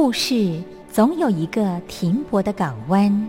故事总有一个停泊的港湾。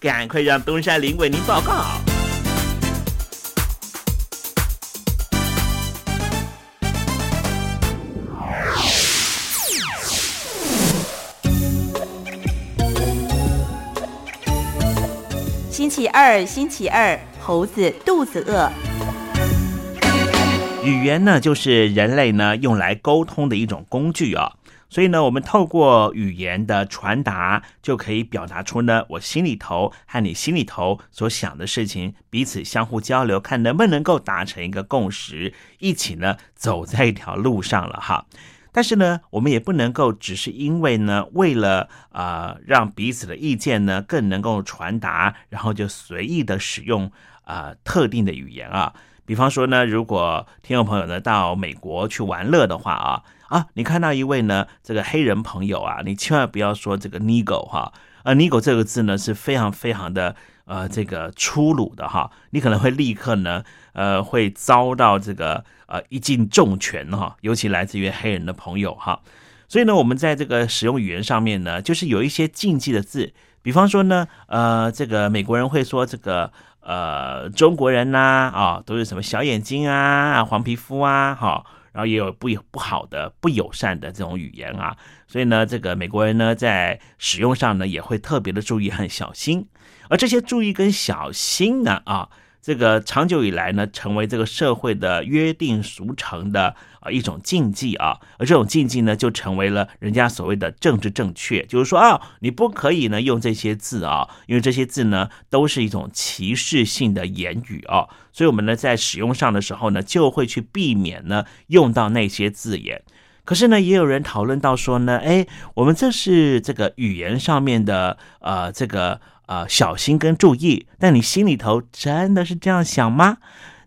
赶快让东山林为您报告。星期二，星期二，猴子肚子饿。语言呢，就是人类呢用来沟通的一种工具啊。所以呢，我们透过语言的传达，就可以表达出呢我心里头和你心里头所想的事情，彼此相互交流，看能不能够达成一个共识，一起呢走在一条路上了哈。但是呢，我们也不能够只是因为呢，为了啊让彼此的意见呢更能够传达，然后就随意的使用啊特定的语言啊。比方说呢，如果听众朋友呢到美国去玩乐的话啊啊，你看到一位呢这个黑人朋友啊，你千万不要说这个 “nigo” 哈，呃，“nigo” 这个字呢是非常非常的呃这个粗鲁的哈，你可能会立刻呢呃会遭到这个呃一记重拳哈，尤其来自于黑人的朋友哈，所以呢，我们在这个使用语言上面呢，就是有一些禁忌的字，比方说呢，呃，这个美国人会说这个。呃，中国人呐，啊，都是什么小眼睛啊，黄皮肤啊，哈，然后也有不不好的、不友善的这种语言啊，所以呢，这个美国人呢，在使用上呢，也会特别的注意很小心，而这些注意跟小心呢，啊。这个长久以来呢，成为这个社会的约定俗成的啊一种禁忌啊，而这种禁忌呢，就成为了人家所谓的政治正确，就是说啊，你不可以呢用这些字啊，因为这些字呢都是一种歧视性的言语啊，所以我们呢在使用上的时候呢，就会去避免呢用到那些字眼。可是呢，也有人讨论到说呢，哎，我们这是这个语言上面的呃这个。啊，小心跟注意，但你心里头真的是这样想吗？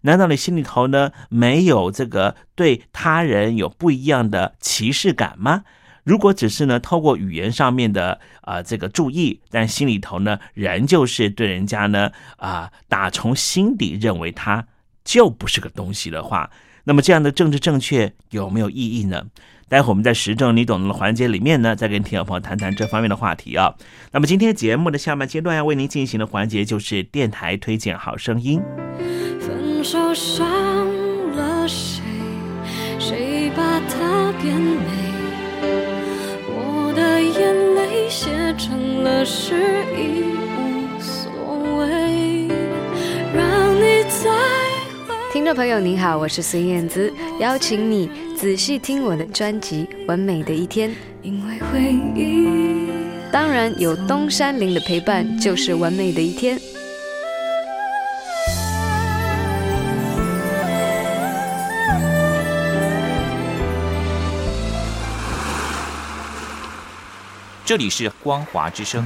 难道你心里头呢没有这个对他人有不一样的歧视感吗？如果只是呢透过语言上面的啊这个注意，但心里头呢仍旧是对人家呢啊打从心底认为他就不是个东西的话，那么这样的政治正确有没有意义呢？待会我们在时政你懂的环节里面呢，再跟听友朋友谈谈这方面的话题啊。那么今天节目的下半阶段要为您进行的环节就是电台推荐好声音。分手伤了谁？谁把它变美？我的眼泪写成了诗，已无所谓。让你再听众朋友您好，我是孙燕姿，邀请你。仔细听我的专辑《完美的一天》，当然有东山林的陪伴，就是完美的一天。这里是光华之声。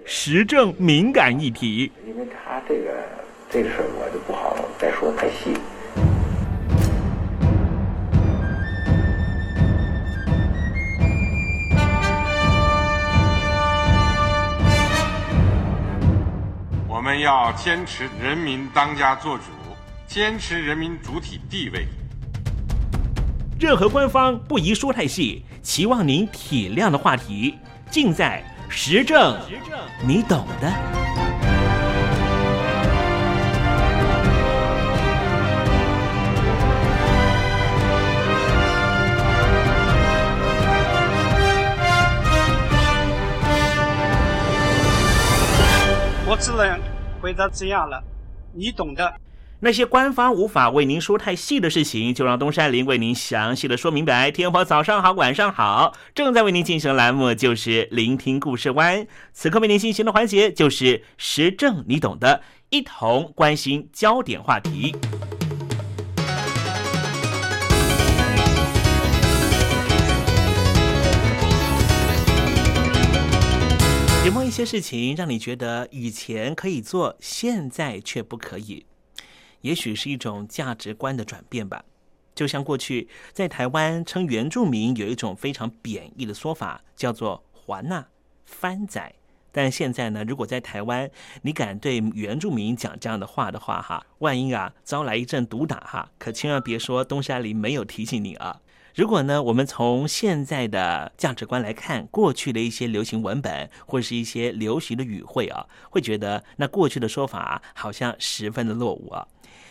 时政敏感议题，因为他这个这个事儿我就不好再说太细。我们要坚持人民当家作主，坚持人民主体地位。任何官方不宜说太细，期望您体谅的话题，尽在时政，你懂的。我只能回答这样了，你懂的。那些官方无法为您说太细的事情，就让东山林为您详细的说明白。天婆早上好，晚上好，正在为您进行的栏目就是聆听故事湾。此刻为您进行的环节就是时政，你懂的，一同关心焦点话题。有没有一些事情让你觉得以前可以做，现在却不可以？也许是一种价值观的转变吧。就像过去在台湾称原住民有一种非常贬义的说法，叫做“还纳”“番仔”。但现在呢，如果在台湾你敢对原住民讲这样的话的话，哈，万一啊招来一阵毒打哈，可千万别说东山里没有提醒你啊。如果呢，我们从现在的价值观来看，过去的一些流行文本或是一些流行的语汇啊，会觉得那过去的说法好像十分的落伍啊。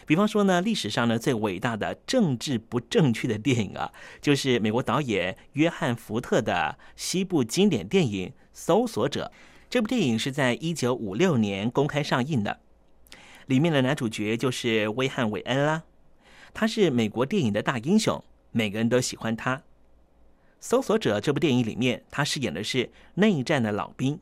比方说呢，历史上呢最伟大的政治不正确的电影啊，就是美国导演约翰福特的西部经典电影《搜索者》。这部电影是在一九五六年公开上映的，里面的男主角就是威汉·韦恩啦，他是美国电影的大英雄。每个人都喜欢他。《搜索者》这部电影里面，他饰演的是内战的老兵，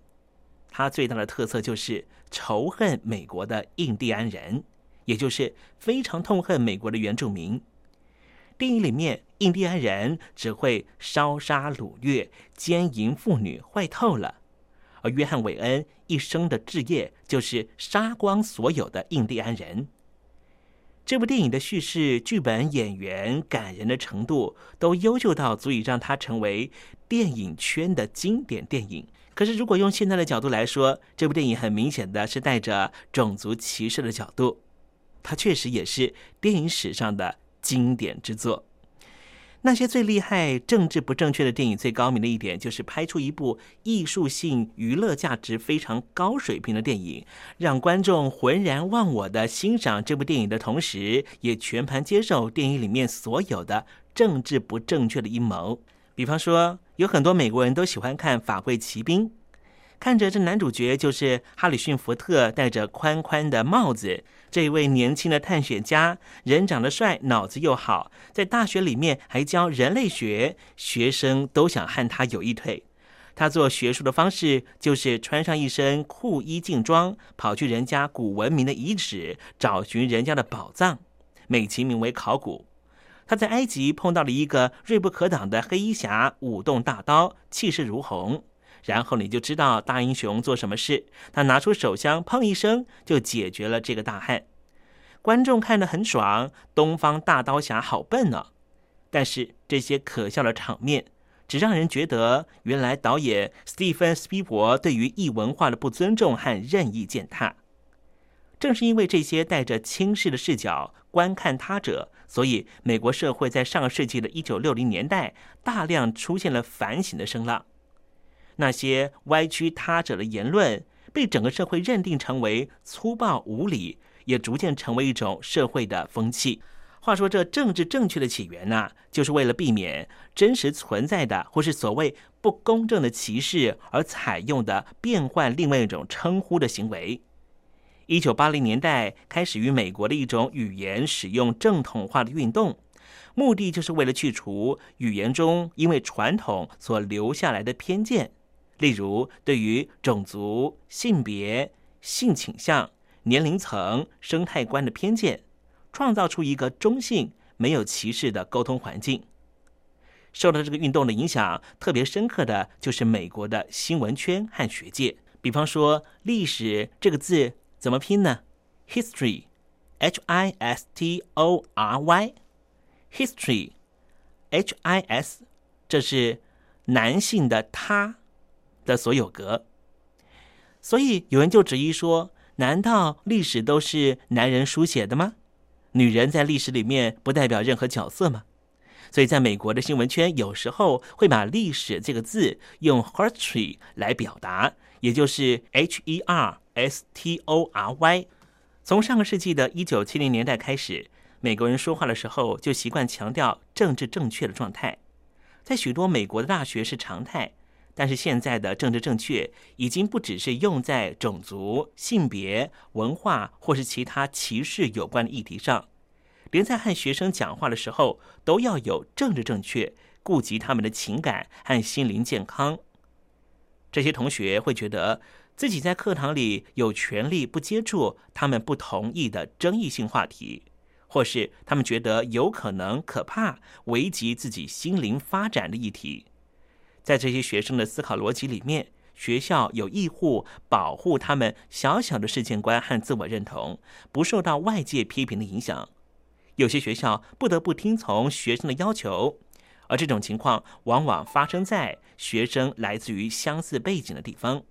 他最大的特色就是仇恨美国的印第安人，也就是非常痛恨美国的原住民。电影里面，印第安人只会烧杀掳掠、奸淫妇女，坏透了。而约翰·韦恩一生的志业就是杀光所有的印第安人。这部电影的叙事、剧本、演员感人的程度都优秀到足以让它成为电影圈的经典电影。可是，如果用现在的角度来说，这部电影很明显的是带着种族歧视的角度。它确实也是电影史上的经典之作。那些最厉害、政治不正确的电影，最高明的一点就是拍出一部艺术性、娱乐价值非常高水平的电影，让观众浑然忘我的欣赏这部电影的同时，也全盘接受电影里面所有的政治不正确的阴谋。比方说，有很多美国人都喜欢看《法柜骑兵》，看着这男主角就是哈里逊·福特戴着宽宽的帽子。这一位年轻的探险家，人长得帅，脑子又好，在大学里面还教人类学，学生都想和他有一腿。他做学术的方式就是穿上一身酷衣劲装，跑去人家古文明的遗址，找寻人家的宝藏，美其名为考古。他在埃及碰到了一个锐不可挡的黑衣侠，舞动大刀，气势如虹。然后你就知道大英雄做什么事。他拿出手枪，砰一声就解决了这个大汉。观众看得很爽，东方大刀侠好笨呢。但是这些可笑的场面，只让人觉得原来导演斯蒂芬斯皮伯对于异文化的不尊重和任意践踏。正是因为这些带着轻视的视角观看他者，所以美国社会在上个世纪的一九六零年代大量出现了反省的声浪。那些歪曲他者的言论被整个社会认定成为粗暴无礼，也逐渐成为一种社会的风气。话说，这政治正确的起源呢，就是为了避免真实存在的或是所谓不公正的歧视而采用的变换另外一种称呼的行为。一九八零年代开始于美国的一种语言使用正统化的运动，目的就是为了去除语言中因为传统所留下来的偏见。例如，对于种族、性别、性倾向、年龄层、生态观的偏见，创造出一个中性、没有歧视的沟通环境。受到这个运动的影响，特别深刻的就是美国的新闻圈和学界。比方说，历史这个字怎么拼呢？History H I S T O R Y，history，H I S，这是男性的他的所有格。所以有人就质疑说：难道历史都是男人书写的吗？女人在历史里面不代表任何角色吗？所以在美国的新闻圈，有时候会把“历史”这个字用 “history” 来表达，也就是 H E R S T O R Y。从上个世纪的一九七零年代开始，美国人说话的时候就习惯强调政治正确的状态，在许多美国的大学是常态。但是现在的政治正确已经不只是用在种族、性别、文化或是其他歧视有关的议题上。连在和学生讲话的时候，都要有政治正确，顾及他们的情感和心灵健康。这些同学会觉得自己在课堂里有权利不接触他们不同意的争议性话题，或是他们觉得有可能可怕、危及自己心灵发展的议题。在这些学生的思考逻辑里面，学校有义务保护他们小小的世界观和自我认同，不受到外界批评的影响。有些学校不得不听从学生的要求，而这种情况往往发生在学生来自于相似背景的地方。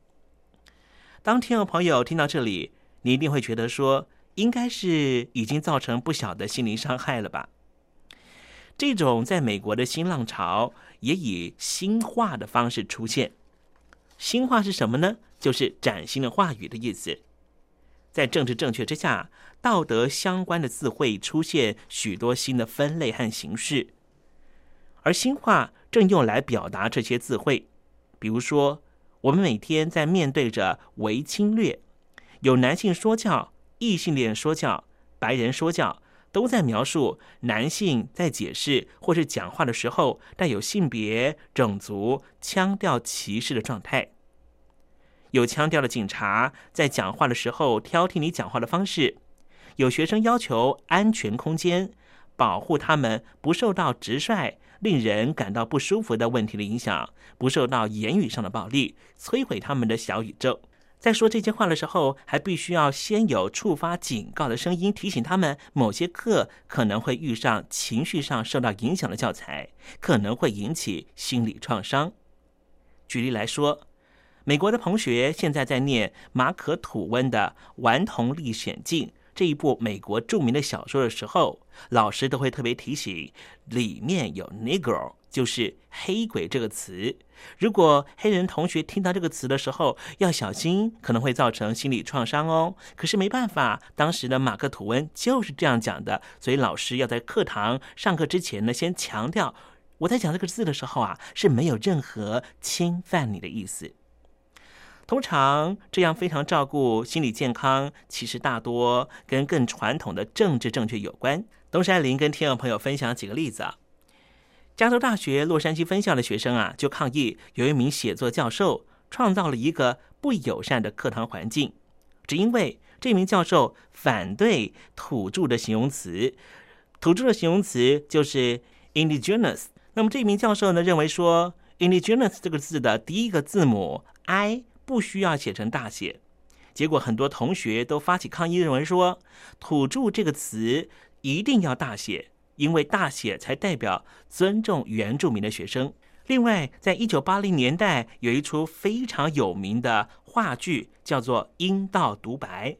当听众朋友听到这里，你一定会觉得说，应该是已经造成不小的心理伤害了吧？这种在美国的新浪潮也以新话的方式出现。新话是什么呢？就是崭新的话语的意思。在政治正确之下，道德相关的字汇出现许多新的分类和形式，而新话正用来表达这些字汇。比如说，我们每天在面对着为侵略，有男性说教、异性恋说教、白人说教，都在描述男性在解释或是讲话的时候带有性别、种族、腔调歧视的状态。有腔调的警察在讲话的时候挑剔你讲话的方式；有学生要求安全空间，保护他们不受到直率、令人感到不舒服的问题的影响，不受到言语上的暴力摧毁他们的小宇宙。在说这些话的时候，还必须要先有触发警告的声音，提醒他们某些课可能会遇上情绪上受到影响的教材，可能会引起心理创伤。举例来说。美国的同学现在在念马可·吐温的《顽童历险记》这一部美国著名的小说的时候，老师都会特别提醒，里面有 “negro”，就是黑鬼这个词。如果黑人同学听到这个词的时候，要小心，可能会造成心理创伤哦。可是没办法，当时的马克·吐温就是这样讲的，所以老师要在课堂上课之前呢，先强调，我在讲这个字的时候啊，是没有任何侵犯你的意思。通常这样非常照顾心理健康，其实大多跟更传统的政治正确有关。东山林跟听众朋友分享几个例子啊。加州大学洛杉矶分校的学生啊，就抗议有一名写作教授创造了一个不友善的课堂环境，只因为这名教授反对土著的形容词。土著的形容词就是 indigenous。那么这名教授呢，认为说 indigenous 这个字的第一个字母 i。不需要写成大写，结果很多同学都发起抗议，认为说“土著”这个词一定要大写，因为大写才代表尊重原住民的学生。另外，在一九八零年代有一出非常有名的话剧，叫做《阴道独白》，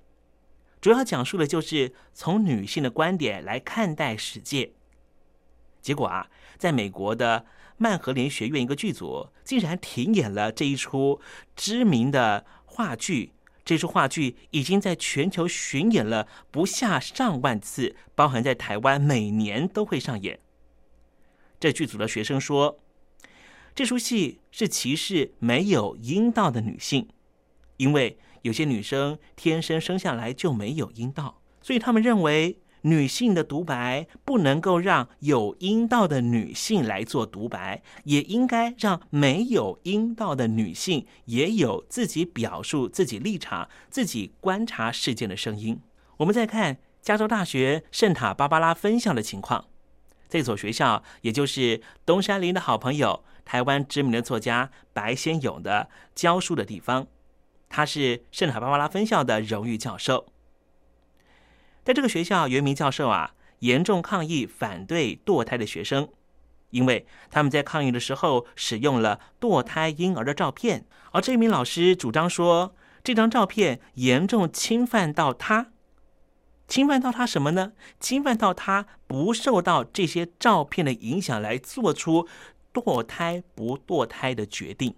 主要讲述的就是从女性的观点来看待世界。结果啊，在美国的。曼荷莲学院一个剧组竟然停演了这一出知名的话剧。这出话剧已经在全球巡演了不下上万次，包含在台湾每年都会上演。这剧组的学生说，这出戏是歧视没有阴道的女性，因为有些女生天生生下来就没有阴道，所以他们认为。女性的独白不能够让有阴道的女性来做独白，也应该让没有阴道的女性也有自己表述自己立场、自己观察事件的声音。我们再看加州大学圣塔芭芭拉分校的情况，这所学校也就是东山林的好朋友、台湾知名的作家白先勇的教书的地方，他是圣塔芭芭拉分校的荣誉教授。在这个学校，有一名教授啊，严重抗议反对堕胎的学生，因为他们在抗议的时候使用了堕胎婴儿的照片，而这名老师主张说，这张照片严重侵犯到他，侵犯到他什么呢？侵犯到他不受到这些照片的影响来做出堕胎不堕胎的决定。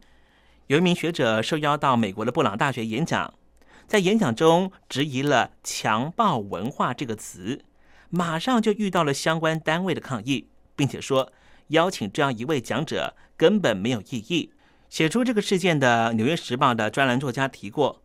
有一名学者受邀到美国的布朗大学演讲。在演讲中质疑了“强暴文化”这个词，马上就遇到了相关单位的抗议，并且说邀请这样一位讲者根本没有意义。写出这个事件的《纽约时报》的专栏作家提过，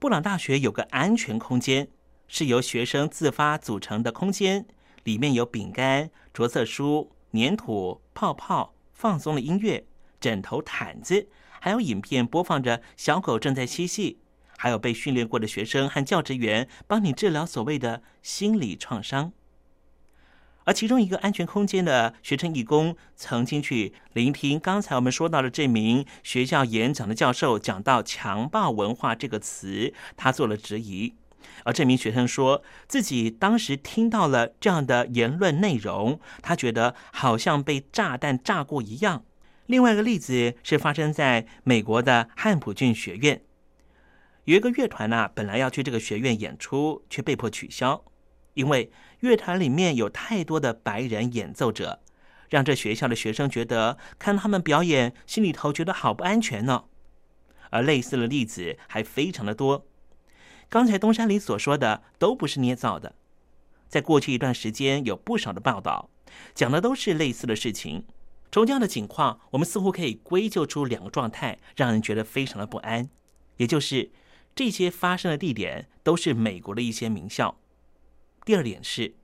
布朗大学有个安全空间，是由学生自发组成的空间，里面有饼干、着色书、粘土、泡泡、放松的音乐、枕头、毯子，还有影片播放着小狗正在嬉戏。还有被训练过的学生和教职员帮你治疗所谓的心理创伤，而其中一个安全空间的学生义工曾经去聆听刚才我们说到的这名学校演讲的教授讲到“强暴文化”这个词，他做了质疑。而这名学生说自己当时听到了这样的言论内容，他觉得好像被炸弹炸过一样。另外一个例子是发生在美国的汉普郡学院。有一个乐团呢，本来要去这个学院演出，却被迫取消，因为乐团里面有太多的白人演奏者，让这学校的学生觉得看他们表演，心里头觉得好不安全呢。而类似的例子还非常的多。刚才东山里所说的都不是捏造的，在过去一段时间有不少的报道，讲的都是类似的事情。从这样的情况，我们似乎可以归咎出两个状态，让人觉得非常的不安，也就是。这些发生的地点都是美国的一些名校。第二点是，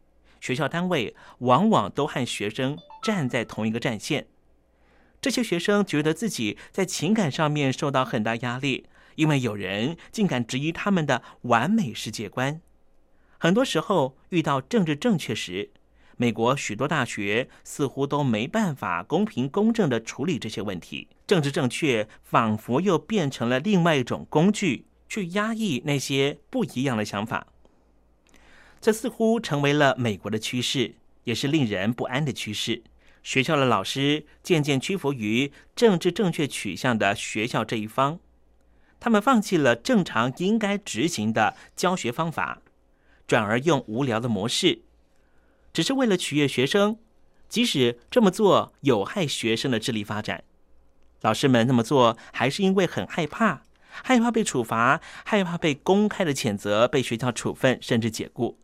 学校单位往往都和学生站在同一个战线。这些学生觉得自己在情感上面受到很大压力，因为有人竟敢质疑他们的完美世界观。很多时候遇到政治正确时，美国许多大学似乎都没办法公平公正的处理这些问题。政治正确仿佛又变成了另外一种工具。去压抑那些不一样的想法，这似乎成为了美国的趋势，也是令人不安的趋势。学校的老师渐渐屈服于政治正确取向的学校这一方，他们放弃了正常应该执行的教学方法，转而用无聊的模式，只是为了取悦学生。即使这么做有害学生的智力发展，老师们那么做还是因为很害怕。害怕被处罚，害怕被公开的谴责，被学校处分，甚至解雇。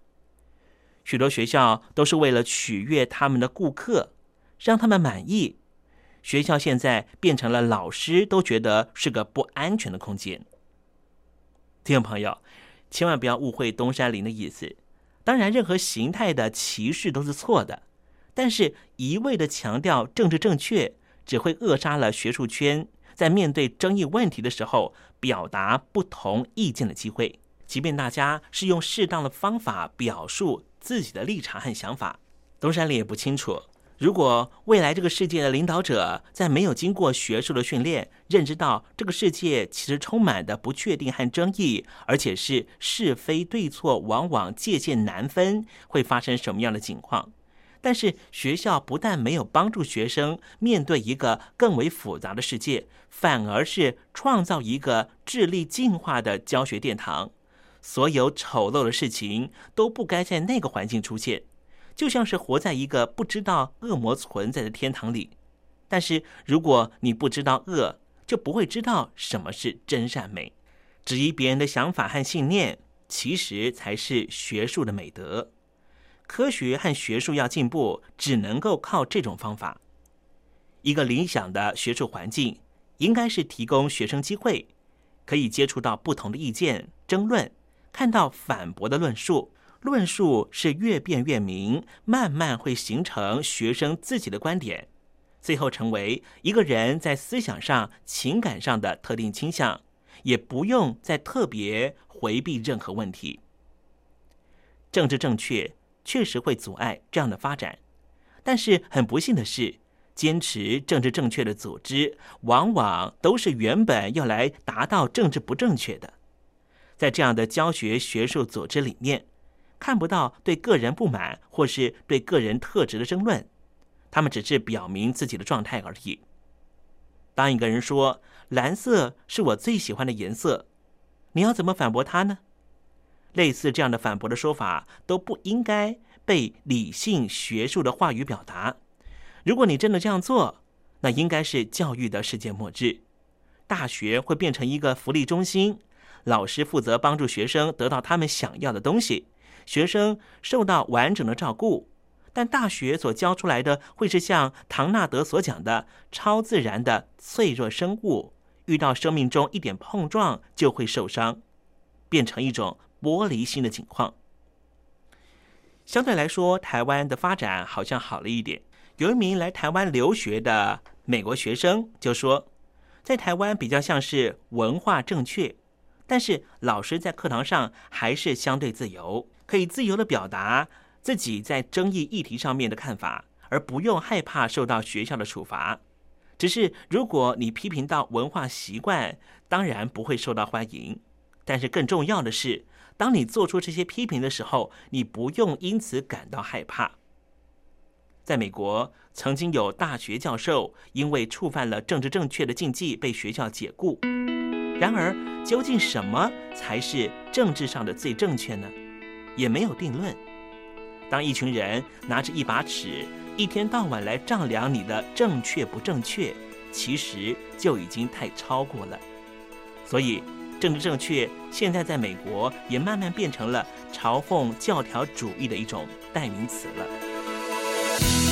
许多学校都是为了取悦他们的顾客，让他们满意。学校现在变成了老师都觉得是个不安全的空间。听众朋友，千万不要误会东山林的意思。当然，任何形态的歧视都是错的，但是一味的强调政治正确，只会扼杀了学术圈。在面对争议问题的时候，表达不同意见的机会，即便大家是用适当的方法表述自己的立场和想法。东山里也不清楚，如果未来这个世界的领导者在没有经过学术的训练，认知到这个世界其实充满的不确定和争议，而且是是非对错往往界限难分，会发生什么样的情况？但是学校不但没有帮助学生面对一个更为复杂的世界，反而是创造一个智力进化的教学殿堂。所有丑陋的事情都不该在那个环境出现，就像是活在一个不知道恶魔存在的天堂里。但是如果你不知道恶，就不会知道什么是真善美。质疑别人的想法和信念，其实才是学术的美德。科学和学术要进步，只能够靠这种方法。一个理想的学术环境，应该是提供学生机会，可以接触到不同的意见、争论，看到反驳的论述。论述是越辩越明，慢慢会形成学生自己的观点，最后成为一个人在思想上、情感上的特定倾向，也不用再特别回避任何问题。政治正确。确实会阻碍这样的发展，但是很不幸的是，坚持政治正确的组织，往往都是原本要来达到政治不正确的。在这样的教学学术组织里面，看不到对个人不满或是对个人特质的争论，他们只是表明自己的状态而已。当一个人说蓝色是我最喜欢的颜色，你要怎么反驳他呢？类似这样的反驳的说法都不应该被理性学术的话语表达。如果你真的这样做，那应该是教育的世界末日。大学会变成一个福利中心，老师负责帮助学生得到他们想要的东西，学生受到完整的照顾。但大学所教出来的会是像唐纳德所讲的超自然的脆弱生物，遇到生命中一点碰撞就会受伤，变成一种玻璃心的情况。相对来说，台湾的发展好像好了一点。有一名来台湾留学的美国学生就说，在台湾比较像是文化正确，但是老师在课堂上还是相对自由，可以自由的表达自己在争议议题上面的看法，而不用害怕受到学校的处罚。只是如果你批评到文化习惯，当然不会受到欢迎。但是更重要的是，当你做出这些批评的时候，你不用因此感到害怕。在美国，曾经有大学教授因为触犯了政治正确的禁忌被学校解雇。然而，究竟什么才是政治上的最正确呢？也没有定论。当一群人拿着一把尺，一天到晚来丈量你的正确不正确，其实就已经太超过了。所以，政治正确现在在美国也慢慢变成了嘲讽教条主义的一种代名词了。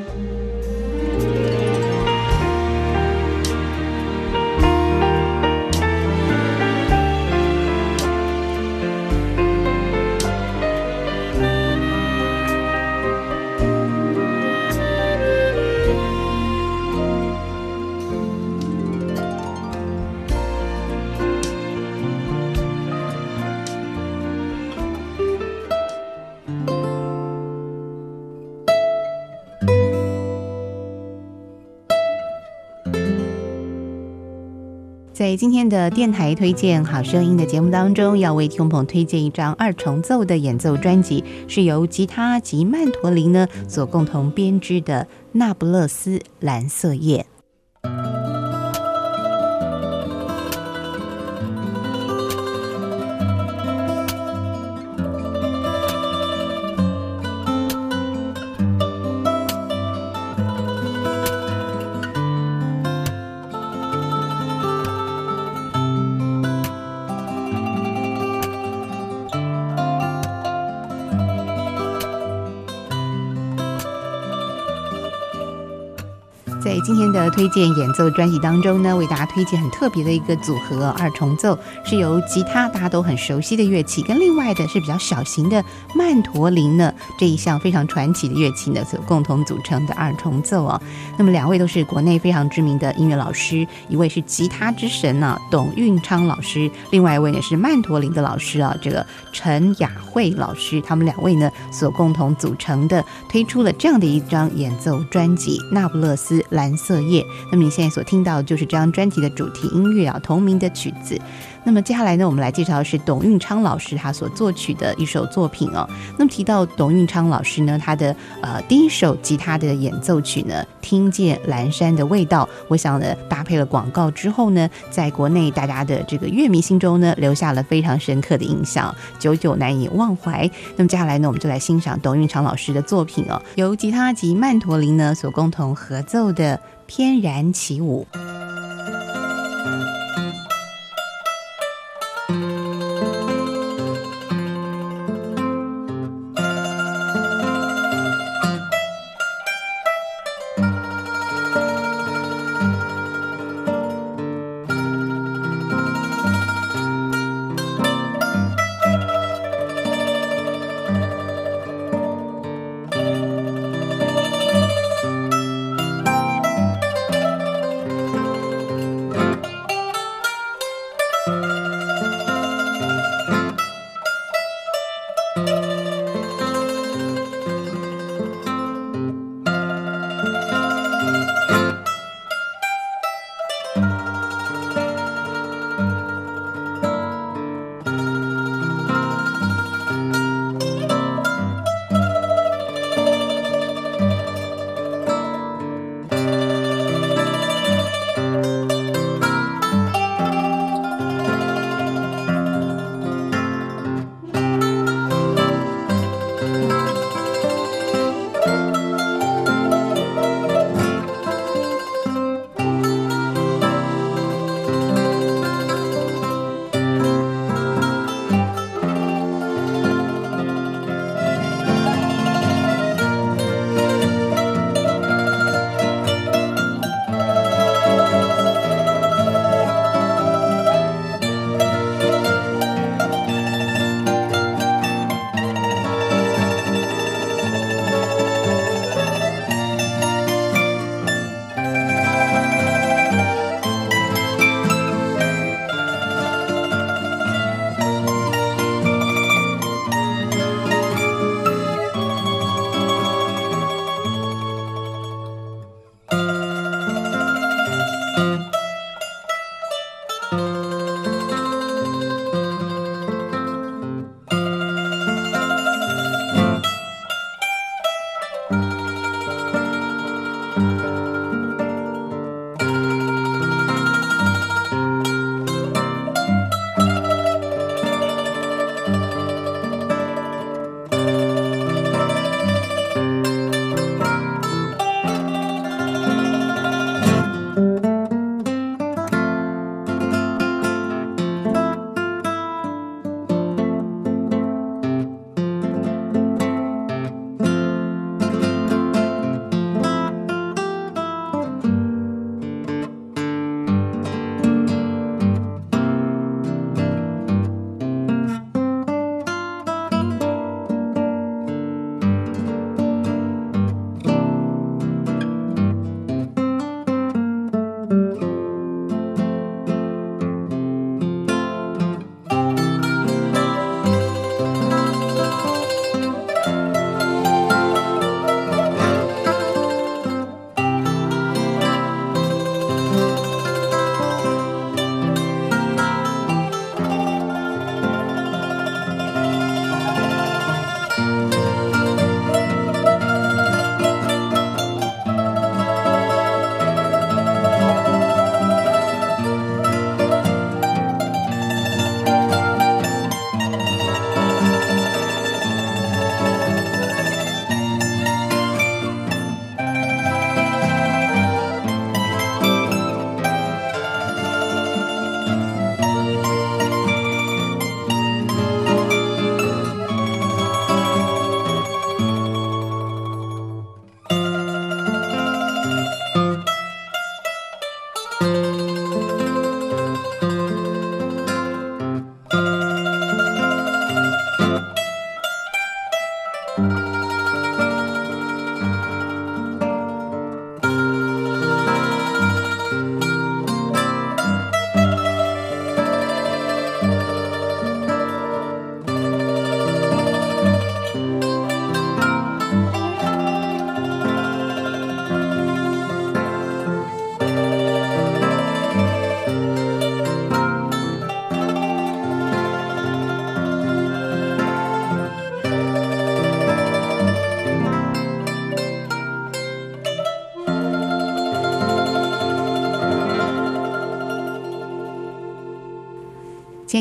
在今天的电台推荐好声音的节目当中，要为听众朋友推荐一张二重奏的演奏专辑，是由吉他及曼陀林呢所共同编织的《那不勒斯蓝色夜》。今天的推荐演奏专辑当中呢，为大家推荐很特别的一个组合二重奏，是由吉他大家都很熟悉的乐器，跟另外的是比较小型的曼陀林呢这一项非常传奇的乐器呢所共同组成的二重奏啊。那么两位都是国内非常知名的音乐老师，一位是吉他之神呢董运昌老师，另外一位呢是曼陀林的老师啊，这个陈雅慧老师，他们两位呢所共同组成的，推出了这样的一张演奏专辑《那不勒斯蓝色夜》。那么你现在所听到的就是这张专辑的主题音乐啊，同名的曲子。那么接下来呢，我们来介绍的是董运昌老师他所作曲的一首作品哦。那么提到董运昌老师呢，他的呃第一首吉他的演奏曲呢，《听见蓝山的味道》，我想呢搭配了广告之后呢，在国内大家的这个乐迷心中呢，留下了非常深刻的印象，久久难以忘怀。那么接下来呢，我们就来欣赏董运昌老师的作品哦，由吉他及曼陀林呢所共同合奏的《翩然起舞》。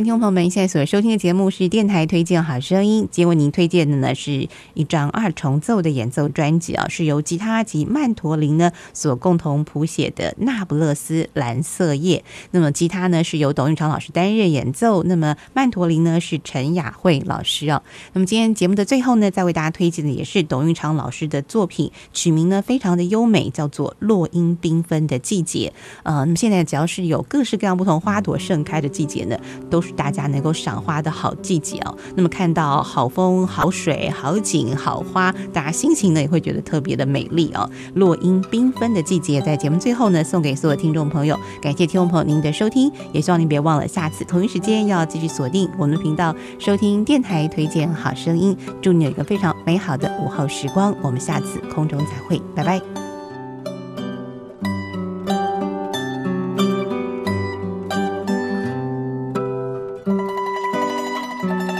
听众朋友们，现在所收听的节目是电台推荐好声音。今天为您推荐的呢是一张二重奏的演奏专辑啊，是由吉他及曼陀林呢所共同谱写的《那不勒斯蓝色夜》。那么吉他呢是由董运昌老师担任演奏，那么曼陀林呢是陈雅慧老师啊。那么今天节目的最后呢，再为大家推荐的也是董运昌老师的作品，曲名呢非常的优美，叫做《落英缤纷的季节》。呃，那么现在只要是有各式各样不同花朵盛开的季节呢，都是大家能够赏花的好季节哦。那么看到好风、好水、好景、好花，大家心情呢也会觉得特别的美丽哦。落英缤纷的季节，在节目最后呢，送给所有听众朋友。感谢听众朋友您的收听，也希望您别忘了下次同一时间要继续锁定我们的频道，收听电台推荐好声音。祝你有一个非常美好的午后时光，我们下次空中再会，拜拜。听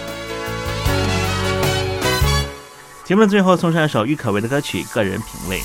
节目的最后送上一首郁可唯的歌曲《个人品味》。